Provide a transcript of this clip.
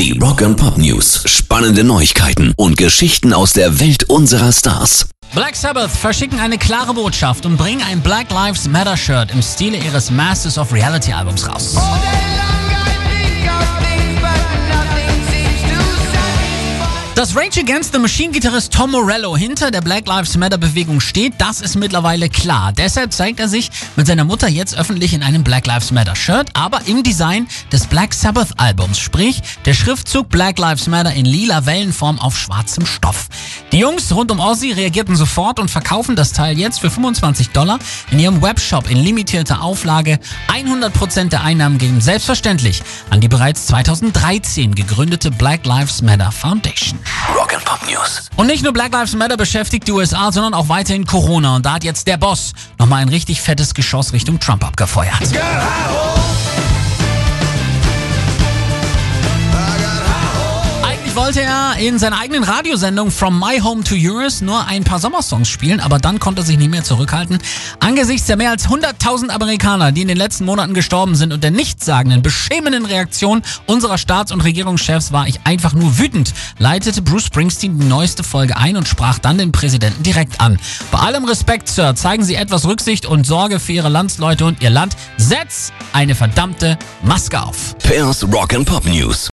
Die Rock and Pop News. Spannende Neuigkeiten und Geschichten aus der Welt unserer Stars. Black Sabbath verschicken eine klare Botschaft und bringen ein Black Lives Matter Shirt im Stile ihres Masters of Reality Albums raus. Dass Rage Against the Machine-Gitarrist Tom Morello hinter der Black Lives Matter-Bewegung steht, das ist mittlerweile klar. Deshalb zeigt er sich mit seiner Mutter jetzt öffentlich in einem Black Lives Matter-Shirt, aber im Design des Black Sabbath-Albums, sprich der Schriftzug Black Lives Matter in lila Wellenform auf schwarzem Stoff. Die Jungs rund um Ozzy reagierten sofort und verkaufen das Teil jetzt für 25 Dollar in ihrem Webshop in limitierter Auflage. 100% der Einnahmen gehen selbstverständlich an die bereits 2013 gegründete Black Lives Matter Foundation. Rock and Pop News. Und nicht nur Black Lives Matter beschäftigt die USA, sondern auch weiterhin Corona. Und da hat jetzt der Boss nochmal ein richtig fettes Geschoss Richtung Trump abgefeuert. Eigentlich wollte er in seiner eigenen Radiosendung From My Home to Yours nur ein paar Sommersongs spielen, aber dann konnte er sich nicht mehr zurückhalten. Angesichts der mehr als 100.000 Amerikaner, die in den letzten Monaten gestorben sind und der nichtssagenden, beschämenden Reaktion unserer Staats- und Regierungschefs war ich einfach nur wütend, leitete Bruce Springsteen die neueste Folge ein und sprach dann den Präsidenten direkt an. Bei allem Respekt, Sir, zeigen Sie etwas Rücksicht und Sorge für Ihre Landsleute und Ihr Land. Setz eine verdammte Maske auf. Pairs Rock and Pop News.